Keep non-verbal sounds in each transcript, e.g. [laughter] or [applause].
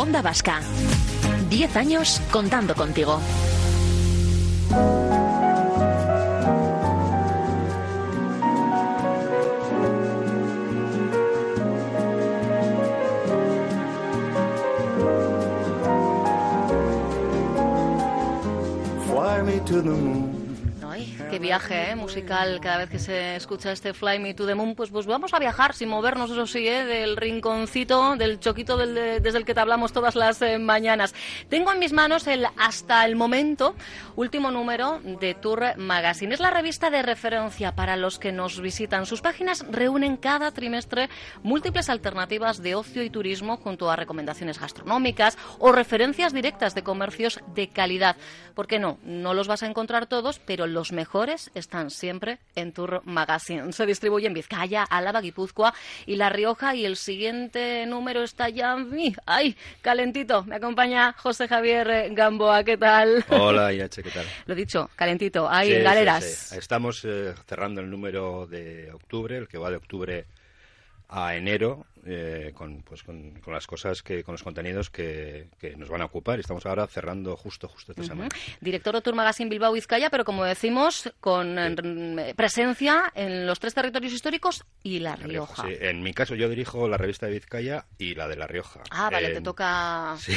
Onda Vasca. Diez años contando contigo. To the moon. Viaje ¿eh? musical cada vez que se escucha este Fly Me to the Moon. Pues, pues vamos a viajar sin movernos, eso sí, ¿eh? del rinconcito, del choquito del de- desde el que te hablamos todas las eh, mañanas. Tengo en mis manos el hasta el momento último número de Tour Magazine. Es la revista de referencia para los que nos visitan. Sus páginas reúnen cada trimestre múltiples alternativas de ocio y turismo junto a recomendaciones gastronómicas o referencias directas de comercios de calidad. ¿Por qué no? No los vas a encontrar todos, pero los mejores están siempre en Tour Magazine. Se distribuye en Vizcaya, Álava, Guipúzcoa y La Rioja y el siguiente número está ya... ¡ay! ¡Ay! Calentito. Me acompaña José Javier eh, Gamboa. ¿Qué tal? Hola, [laughs] Irache, ¿qué tal? Lo dicho, calentito. Hay Sí, sí, galeras. sí. Estamos eh, cerrando el número de octubre, el que va de octubre a enero, eh, con, pues, con, con las cosas, que con los contenidos que, que nos van a ocupar. Estamos ahora cerrando justo, justo esta semana. Director de Tour Magazine Bilbao Vizcaya, pero como decimos, con eh, presencia en los tres territorios históricos y La Rioja. sí. En mi caso, yo dirijo la revista de Vizcaya y la de La Rioja. Ah, vale, Eh, te toca. [laughs] Sí.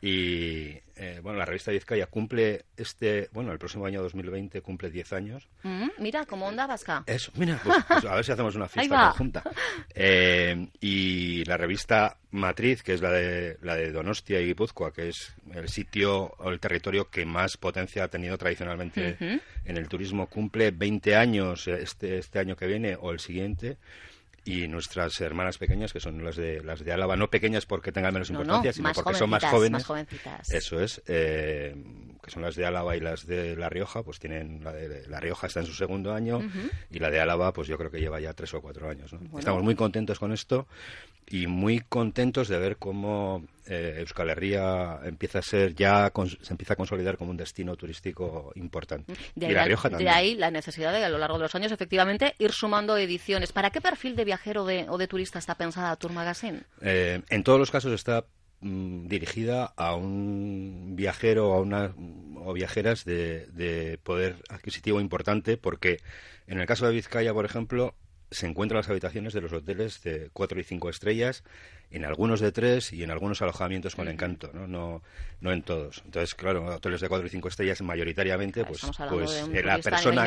y eh, bueno, la revista Vizcaya cumple este, bueno, el próximo año 2020 cumple 10 años. Mm, mira, como onda vasca. Eso, mira, pues, pues a ver si hacemos una fiesta conjunta. Eh, y la revista Matriz, que es la de, la de Donostia y Guipúzcoa, que es el sitio o el territorio que más potencia ha tenido tradicionalmente en el turismo, cumple 20 años este, este año que viene o el siguiente. Y nuestras hermanas pequeñas, que son las de las de Álava, no pequeñas porque tengan menos No, no, importancia, sino porque son más jóvenes. más jovencitas. Eso es, eh, que son las de Álava y las de La Rioja, pues tienen, la de La Rioja está en su segundo año y la de Álava, pues yo creo que lleva ya tres o cuatro años. ¿no? Bueno. Estamos muy contentos con esto y muy contentos de ver cómo eh, Euskal Herria empieza a ser ya, se empieza a consolidar como un destino turístico importante. De y ahí, La la- Rioja de también. ahí la necesidad de, a lo largo de los años, efectivamente, ir sumando ediciones. ¿Para qué perfil de viajero de- o de turista está pensada Tour Magazine? Eh, en todos los casos está mm, dirigida a un viajero o a una, o viajeras de, de poder adquisitivo importante porque en el caso de Vizcaya, por ejemplo, se encuentran las habitaciones de los hoteles de cuatro y cinco estrellas, en algunos de tres y en algunos alojamientos con encanto, ¿no? No, no en todos. Entonces, claro, hoteles de cuatro y cinco estrellas mayoritariamente, pues, pues de eh, la persona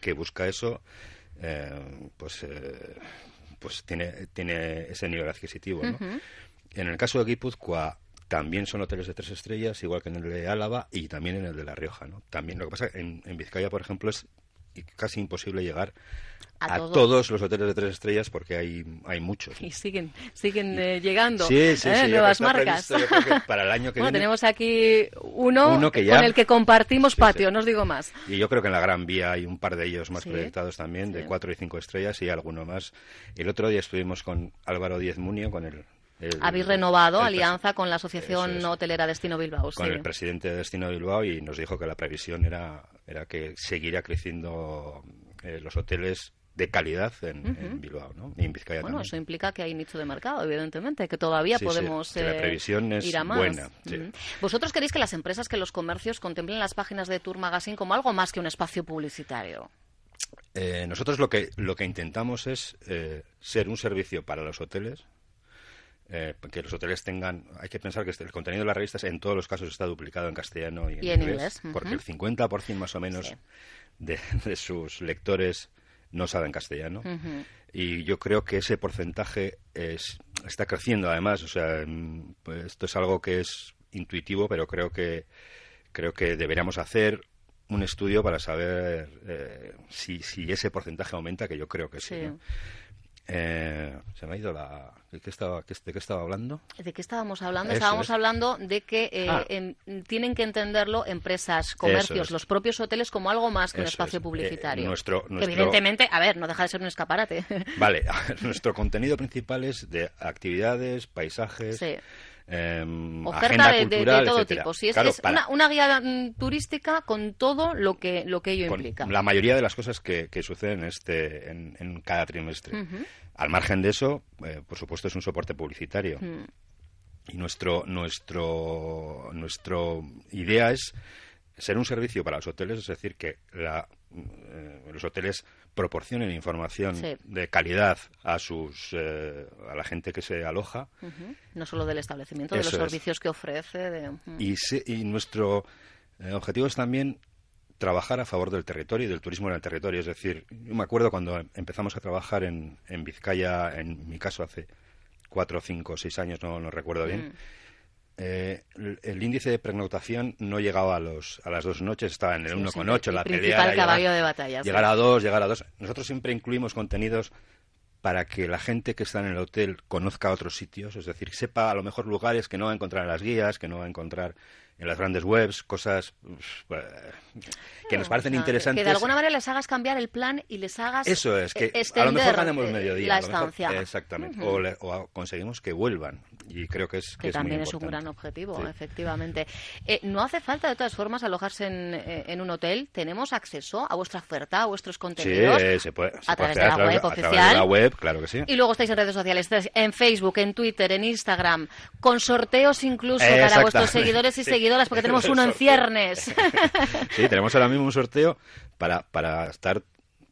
que, busca eso, eh, pues, eh, pues tiene, tiene ese nivel adquisitivo, ¿no? En el caso de Guipúzcoa también son hoteles de tres estrellas, igual que en el de Álava y también en el de La Rioja, ¿no? También lo que pasa en, en Vizcaya, por ejemplo, es casi imposible llegar A a, todos. todos los hoteles de tres estrellas porque hay, hay muchos. Y siguen, siguen eh, llegando Sí, sí, ¿eh? sí, nuevas marcas. previsto, para el año que bueno, viene- tenemos aquí uno, Uno que ya- con el que compartimos patio, no os digo más. Y yo creo que en la Gran Vía hay un par de ellos más proyectados también, de cuatro y cinco estrellas y alguno más. El otro día estuvimos con Álvaro Diez Munio, con el... el- Habéis renovado alianza con la Asociación es. Hotelera Destino Bilbao. con sí. el presidente de Destino Bilbao y nos dijo que la previsión era, era que seguiría creciendo eh, los hoteles de calidad en, Bilbao, ¿no? Y en Vizcaya Bueno, también. eso implica que hay nicho de mercado, evidentemente, que todavía Sí, sí, podemos que la eh, previsión es ir a más. buena, sí. ¿Vosotros queréis que las empresas, que los comercios contemplen las páginas de Tour Magazine como algo más que un espacio publicitario? Eh, nosotros lo que, lo que intentamos es eh, ser un servicio para los hoteles, eh, que los hoteles tengan... Hay que pensar que este- el contenido de las revistas en todos los casos está duplicado en castellano y en, Y en inglés, porque el 50% más o menos Sí. de, de sus lectores no saben castellano. Y yo creo que ese porcentaje es, está creciendo además o sea mm, pues esto es algo que es intuitivo pero creo que creo que deberíamos hacer un estudio para saber eh, si, si ese porcentaje aumenta que yo creo que sí, Sí. ¿no? Eh, se me ha ido la ¿de qué estaba, qué- de qué estaba hablando? ¿De qué estábamos hablando? Eso estábamos es. hablando de que eh, Ah. tienen que entenderlo empresas, comercios, es. los propios hoteles como algo más que un espacio es. Eh, publicitario. nuestro- Que nuestro- evidentemente, a ver, no deja de ser un escaparate. Vale, [laughs] [laughs] nuestro contenido principal es de actividades, paisajes, Sí. Em, Oferta agenda de, de- de cultural, todo etcétera. tipo. Sí, es, Claro, es para- una, una guía mm, turística con todo lo que, lo que ello con implica. la mayoría de las cosas que, que suceden en, este, en, en cada trimestre. Al margen de eso, eh, por supuesto, es un soporte publicitario. Mm. Y nuestro, nuestro, nuestro idea es ser un servicio para los hoteles, es decir, que la, eh, los hoteles proporcionen información de calidad a sus eh, a la gente que se aloja. No solo del establecimiento, de los servicios que ofrece. y, y nuestro eh, objetivo es también trabajar a favor del territorio y del turismo en el territorio. Es decir, yo me acuerdo cuando empezamos a trabajar en, en Vizcaya, en mi caso hace cuatro, cinco, seis años, no, no recuerdo bien. Mm. Eh, el, índice de pernoctación no llegaba a, los, a las dos noches, estaba en el 1,8, la pelea. caballo de batalla. Llegar a dos, llegar a dos. Nosotros siempre incluimos contenidos para que la gente que está en el hotel conozca otros sitios, es decir, sepa a lo mejor lugares que no va a encontrar en las guías, que no va a encontrar en las grandes webs, cosas pues, que nos parecen interesantes. Que de alguna manera les hagas cambiar el plan y les hagas Eso es, que a lo mejor ganamos mediodía. La estancia. exactamente. o, conseguimos que vuelvan. Y creo que es Que, también es un gran objetivo, efectivamente. Eh, no hace falta, de todas formas, alojarse en, eh, en, un hotel. Tenemos acceso a vuestra oferta, a vuestros contenidos. Sí, se puede. a, través de la web oficial. A través de la web, claro que sí. Y luego estáis en redes sociales, en Facebook, en Twitter, en Instagram, con sorteos incluso para vuestros seguidores y seguidoras, porque [laughs] tenemos uno en ciernes. [laughs] sí, tenemos ahora mismo un sorteo para, para estar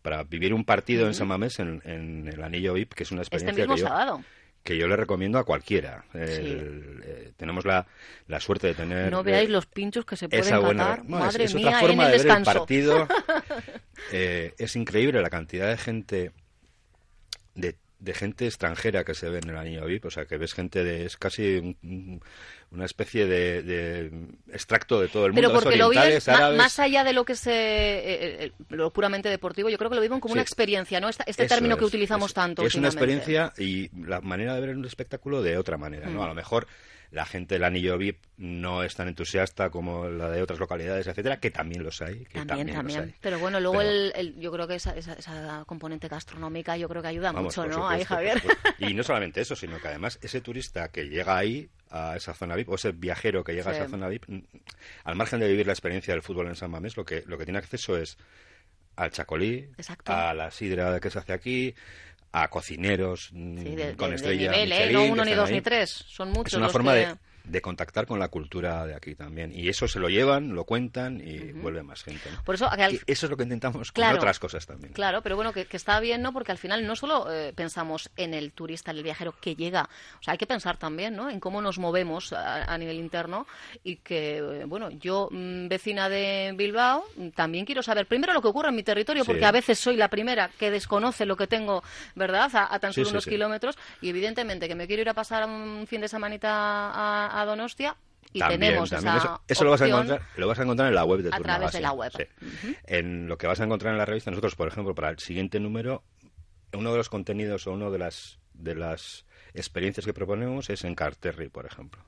para vivir un partido en San Mamés en, el Anillo VIP, que es una este experiencia este mismo sábado que yo le recomiendo a cualquiera. Eh, tenemos la, la, suerte de tener... No veáis los pinchos que se pueden esa buena, Madre es, mía, otra forma de ver el partido. [laughs] Eh, es increíble la cantidad de gente de de gente extranjera que se ve en el anillo VIP, o sea, que ves gente de... es casi una especie de, extracto de todo el mundo. Pero porque lo vives más allá de lo que es eh, eh, eh, lo puramente deportivo, yo creo que lo viven como una experiencia, ¿no? Este, término que utilizamos tanto. Es una experiencia y la manera de ver un espectáculo de otra manera, ¿no? Mm. A lo mejor la gente del anillo VIP no es tan entusiasta como la de otras localidades, etcétera, que también los hay. también, también. Pero bueno, luego El, yo creo que esa, esa, componente gastronómica yo creo que ayuda mucho, ¿no? ahí, Javier. Y no [laughs] solamente eso, sino que además ese turista que llega ahí a esa zona VIP o ese viajero que llega a esa zona VIP, mm, al margen de vivir la experiencia del fútbol en San Mamés, lo que lo que tiene acceso es al chacolí, a la sidra que se hace aquí, a cocineros mm, con estrellas nivel, ¿eh? No uno, ni dos, ni tres. Son muchos. Es una forma de de contactar con la cultura de aquí también. Y eso se lo llevan, lo cuentan y vuelve más gente. Por eso, eso es lo que intentamos con otras cosas también. Claro, pero bueno, que, está bien, ¿no? Porque al final no solo eh, pensamos en el turista, en el viajero que llega, o sea, hay que pensar también, ¿no? En cómo nos movemos a, nivel interno y que, eh, bueno, yo, mm, vecina de Bilbao, también quiero saber primero lo que ocurre en mi territorio, porque a veces soy la primera que desconoce lo que tengo, ¿verdad? A, tan solo unos kilómetros y evidentemente que me quiero ir a pasar un fin de semanita a, a Donostia y tenemos esa eso, lo vas a encontrar lo vas a encontrar en la web de a través de la web. En lo que vas a encontrar en la revista nosotros por ejemplo para el siguiente número uno de los contenidos o uno de las de las experiencias que proponemos es en Carterri por ejemplo.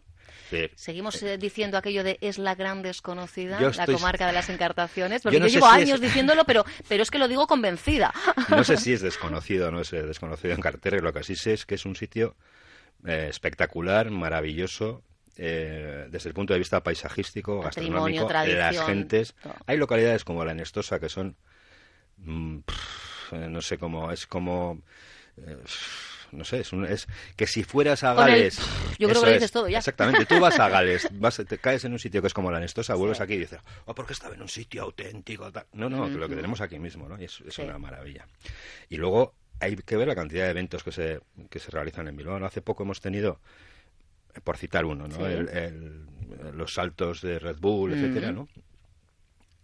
Seguimos eh, diciendo aquello de es la gran desconocida, la comarca de las encartaciones, porque yo, llevo años diciéndolo, pero, pero es que lo digo convencida. No sé [laughs] si es desconocido o no es desconocido en Carterri, lo que sí sé es que es un sitio eh, espectacular, maravilloso, eh, desde el punto de vista paisajístico, gastronómico, de las gentes. Hay localidades como la Nestosa que son, mm, eh, no sé cómo, es como... Eh, no sé, es, es, que si fueras a Gales. yo creo que lo dices todo ya. Exactamente, tú vas a [laughs] Gales, vas, te caes en un sitio que es como la Nestosa, vuelves aquí y dices, oh, porque estaba en un sitio auténtico. No, no, lo que tenemos aquí mismo, ¿no? Y es, es una maravilla. Y luego hay que ver la cantidad de eventos que se, que se realizan en Bilbao. Hace poco hemos tenido por citar uno, ¿no? los saltos de Red Bull, etcétera, ¿no?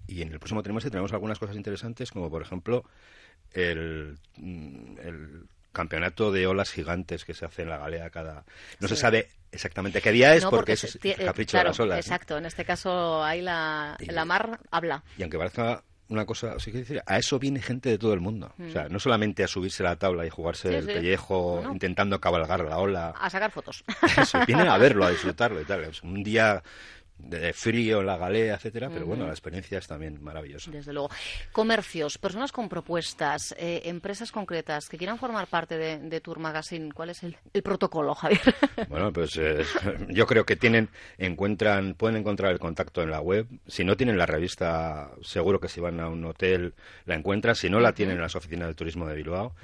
Y en el próximo trimestre tenemos algunas cosas interesantes, como por ejemplo el, el campeonato de olas gigantes que se hace en la galea cada... No se sabe exactamente qué día es porque, es el capricho de las olas. Exacto, en este caso ahí la, la mar habla. Y aunque parezca una cosa, sí que decir, a eso viene gente de todo el mundo. O sea, mm. no solamente a subirse a la tabla y jugarse el pellejo intentando cabalgar la ola. A sacar fotos. vienen a verlo, a disfrutarlo y tal. un día de frío, la galea, etcétera, pero bueno, la experiencia es también maravillosa. Desde luego. Comercios, personas con propuestas, eh, empresas concretas que quieran formar parte de, Tour Magazine, ¿cuál es el, protocolo, Javier? [laughs] Bueno, pues eh, [laughs] yo creo que tienen, encuentran, pueden encontrar el contacto en la web. Si no tienen la revista, seguro que si van a un hotel la encuentran. Si no la tienen en las oficinas del turismo de Bilbao.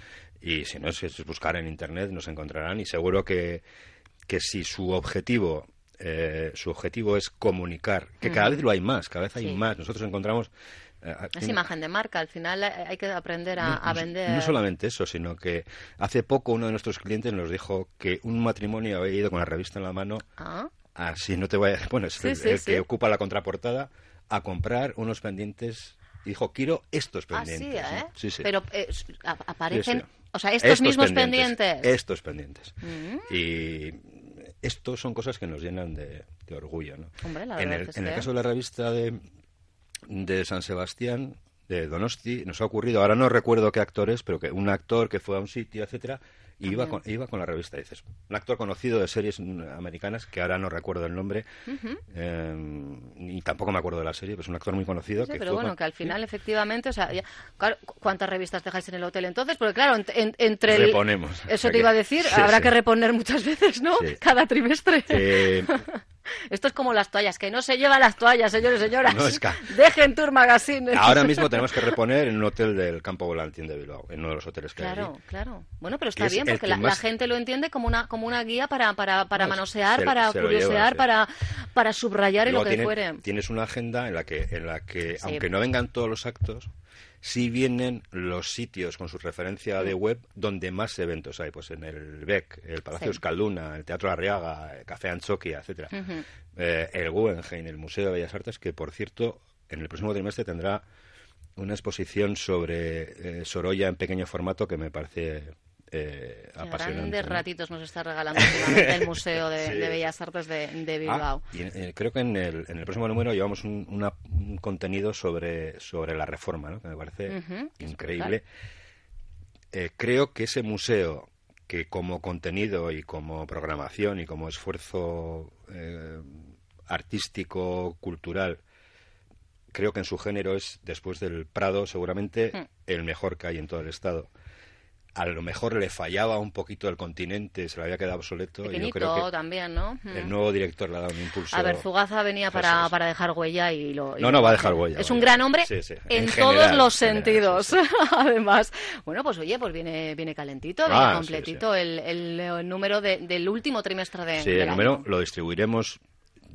Y si no, es buscar en internet, nos encontrarán y seguro que que si su objetivo eh, su objetivo es comunicar, que cada vez lo hay más, cada vez hay más. Nosotros encontramos eh, es imagen de marca, al final eh, hay que aprender a, vender. No solamente eso, sino que hace poco uno de nuestros clientes nos dijo que un matrimonio había ido con la revista en la mano, ah. así no te voy a... [laughs] Bueno, es el, que ocupa la contraportada, a comprar unos pendientes y dijo, quiero estos ah, pendientes. sí, ¿eh? Pero aparecen, o sea, estos, mismos pendientes, Estos pendientes. Mm. Y estos son cosas que nos llenan de, orgullo. ¿no? en el, en el caso de la revista de, de San Sebastián, de Donosti, nos ha ocurrido, ahora no recuerdo qué actor es, pero que un actor que fue a un sitio, etcétera, y iba con, iba con la revista, dices, un actor conocido de series americanas, que ahora no recuerdo el nombre, eh, y tampoco me acuerdo de la serie, pero es un actor muy conocido. pero bueno, que al final, efectivamente, o sea, ¿cuántas revistas dejáis en el hotel entonces? Porque claro, entre el... Reponemos. Eso te iba a decir, [laughs] habrá que reponer muchas veces, ¿no? Cada trimestre. Eh, [laughs] Esto es como las toallas, que no se llevan las toallas, señores y señoras. Dejen Tour Magazine. Ahora mismo [laughs] tenemos que reponer en un hotel del Campo Volantín de Bilbao, en uno de los hoteles que claro, hay. Claro, claro. Bueno, pero está bien, porque la, gente lo entiende como una, como una guía para, para, para manosear, para curiosear, para, para subrayar y lo que fuere. Tienes una agenda en la que, en la que aunque no vengan todos los actos, sí vienen los sitios con su referencia de web donde más eventos hay, pues en el BEC, el Palacio Euskalduna, el Teatro Arriaga, el Café Anchoquia, etcétera, eh, el Guggenheim, el Museo de Bellas Artes, que por cierto en el próximo trimestre tendrá una exposición sobre eh, Sorolla en pequeño formato que me parece eh, Grandes ratitos nos está regalando el Museo [laughs] de, Bellas Artes de, ah, Bilbao. y eh, creo que en el, en el, próximo número llevamos un, contenido sobre, sobre la reforma, ¿no? que me parece increíble. Eh, creo que ese museo, que como contenido y como programación y como esfuerzo eh, artístico, cultural, creo que en su género es, después del Prado, seguramente mm. el mejor que hay en todo el Estado a lo mejor le fallaba un poquito el continente, se le había quedado obsoleto. y yo creo que también, ¿no? El nuevo director le ha dado un impulso. A ver, Fugaza venía para, para dejar huella y lo... no, no, va a dejar huella. Es un gran hombre en, todos los sentidos, [laughs] además. Bueno, pues oye, pues viene, viene calentito, viene ah, completito el, el, número del último trimestre de Sí, el número lo distribuiremos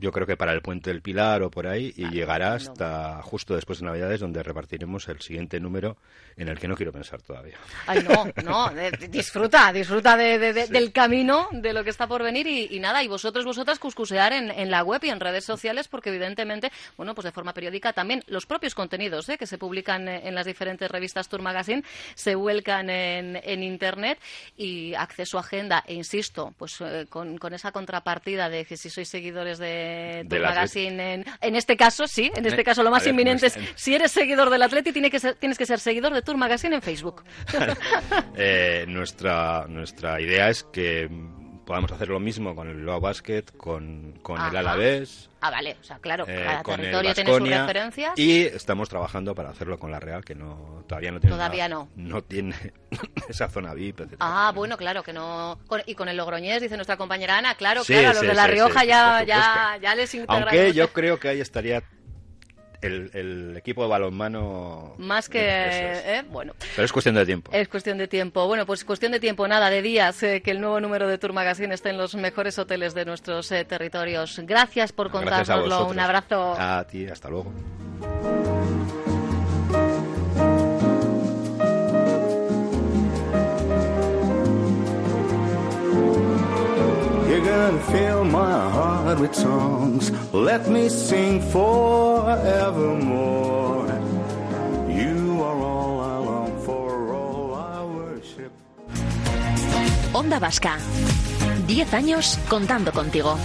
yo creo que para el Puente del Pilar o por ahí, y llegará hasta justo después de Navidades, donde repartiremos el siguiente número en el que no quiero pensar todavía. Ay, no, no, disfruta, disfruta del camino, de lo que está por venir y, nada, y vosotros, vosotras, cuscusear en, la web y en redes sociales, porque evidentemente, bueno, pues de forma periódica también los propios contenidos ¿eh? que se publican en las diferentes revistas Tour Magazine se vuelcan en, Internet y acceso a agenda, e insisto, pues eh, con, con esa contrapartida de que si sois seguidores de Tour Magazine. En, este caso, sí, en este eh, caso lo más inminente es, si eres seguidor del Atleti, tiene que ser, tienes que ser seguidor de Tour Magazine en Facebook. [laughs] Eh, nuestra, nuestra idea es que podamos hacer lo mismo con el Loa Basket, con, con el Alavés. Ah, vale, o sea, claro, eh, cada territorio tiene sus referencias. Y estamos trabajando para hacerlo con la Real, que no todavía no tiene. Todavía no. No tiene esa zona VIP, etc. Ah, bueno, claro, que no. y con el Logroñés, dice nuestra compañera Ana, claro, claro, los de La Rioja ya, ya, ya les. Aunque yo creo que ahí estaría el, equipo de balonmano. Más que. ¿eh? Bueno. Pero es cuestión de tiempo. Es cuestión de tiempo. Bueno, pues cuestión de tiempo, nada, de días, eh, que el nuevo número de Tour Magazine esté en los mejores hoteles de nuestros eh, territorios. Gracias por contárnoslo. Un abrazo. A ti, hasta luego. Fill my heart with songs. Let me sing forevermore. You are all I long for, all I worship. Onda Vasca. Diez años contando contigo.